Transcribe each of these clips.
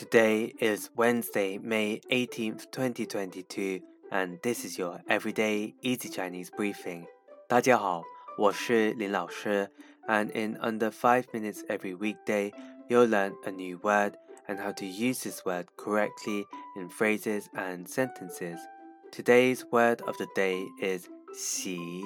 Today is Wednesday, May 18th, 2022, and this is your everyday easy Chinese briefing. 大家好，我是林老师, and in under 5 minutes every weekday, you'll learn a new word and how to use this word correctly in phrases and sentences. Today's word of the day is 习,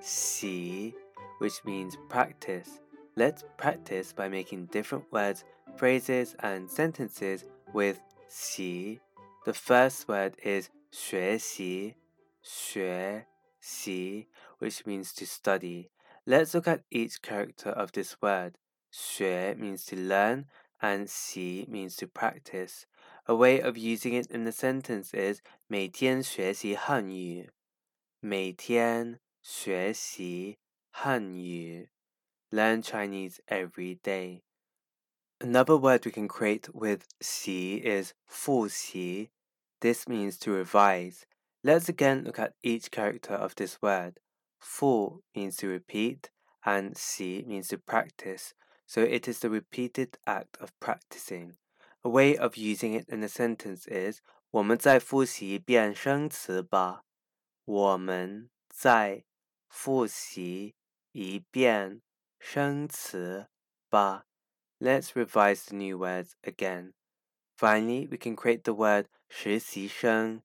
习, which means practice. Let's practice by making different words, phrases, and sentences with 习. The first word is 学习,学习, which means to study. Let's look at each character of this word. 学 means to learn and 习 means to practice. A way of using it in a sentence is 每天学习汉语。每天学习汉语。Learn Chinese every day. Another word we can create with 习 is 复习. This means to revise. Let's again look at each character of this word. 复 means to repeat and 习 means to practice. So it is the repeated act of practicing. A way of using it in a sentence is 我们再复习一遍生词吧。我们再复习一遍生词吧. Let's revise the new words again. Finally, we can create the word 实习生,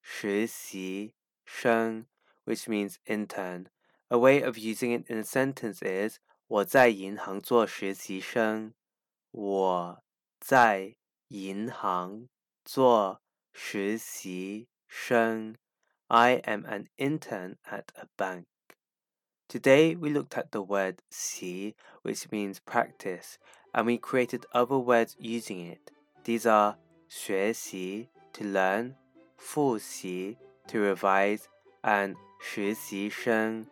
实习生, which means intern. A way of using it in a sentence is 我在银行做实习生。我在银行做实习生。I am an intern at a bank. Today we looked at the word xi, which means practice, and we created other words using it. These are 学习 to learn, 复习 to revise, and 实习生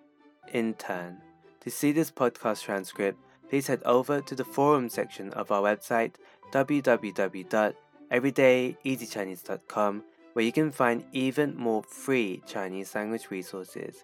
intern. To see this podcast transcript, please head over to the forum section of our website www.everydayeasychinese.com where you can find even more free Chinese language resources.